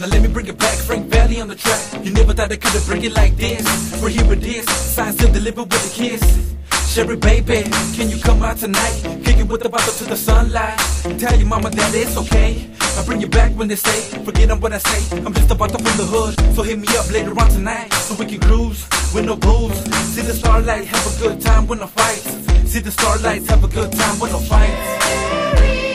Now let me bring it back, Frank Valli on the track. You never thought I could have bring it like this. We're here with this, signs to deliver with a kiss. Sherry baby, can you come out tonight? Kick it with the bottle to the sunlight. Tell your mama that it's okay. I'll bring you back when they say, forget on what I say. I'm just about to from the hood, so hit me up later on tonight so we can cruise with no booze. See the starlight, have a good time with no fights. See the starlight, have a good time with no fights.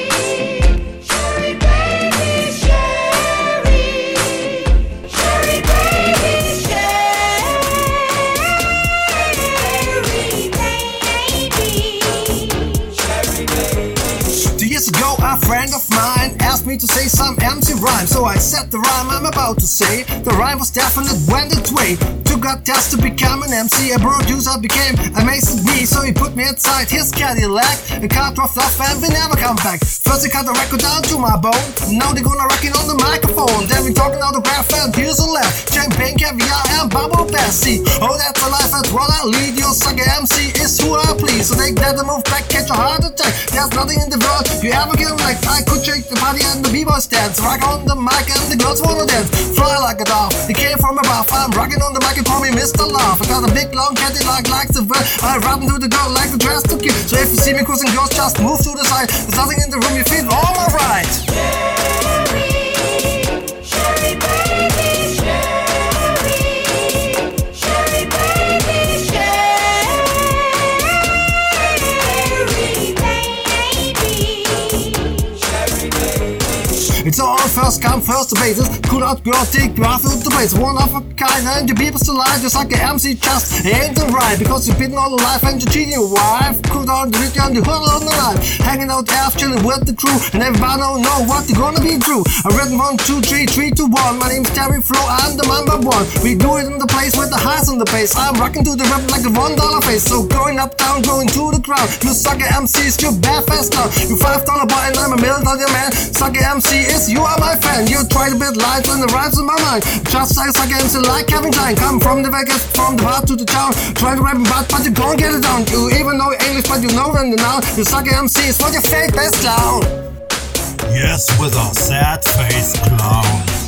Ago, a friend of mine asked me to say some empty rhyme. So I said the rhyme I'm about to say. The rhyme was definite, went its way. Took a test to become an MC. A producer became amazed at me. So he put me inside his Cadillac. Car drove off and we never come back. First he cut the record down to my bone. Now they gonna rock it on the microphone. Then we talking autograph and here's a left. Champagne, caviar, and bubble. See, oh, that's a life, that's what I lead. Your sucker MC is who I please. So take that and move back, catch a heart attack. There's nothing in the world you ever get like I could shake the party and the b-boys dance. Rock on the mic and the girls wanna dance. Fly like a dove. I'm rocking on the mic and call me Mr. Love. I got a big long Cadillac like the bird. I rap into the girl like the dress to kill. So if you see me cruising, girls just move to the side. There's nothing in the room, you feel all alright. It's all first come, first basis. Out girl, take graph out the base. One of a kind, and the people's alive. Just like a MC just ain't the right. Because you've been all alive and you're cheating your wife. Cool down the and the whole on the line. Hanging out after with the crew. And everybody don't know what they're gonna be true. I read one, two, three, three, two, one. My name's Terry Flo, I'm the number one. We do it in the place with the highs on the bass. I'm rocking to the rap like a one dollar face. So going up, down, going to the crowd. You sucker MCs, you bad fast now. You five dollar boy and I'm a million dollar man. Sucker MC is you are my fan. You try to build light and the rhymes in my mind. Just like sucker MC like Kevin Klein. Come from the Vegas, from the bar to the town. Try to rap about, but you don't get it down. You even know English, but you know when the now. You suck MC is what your fake best clown. Yes, with our sad face clown.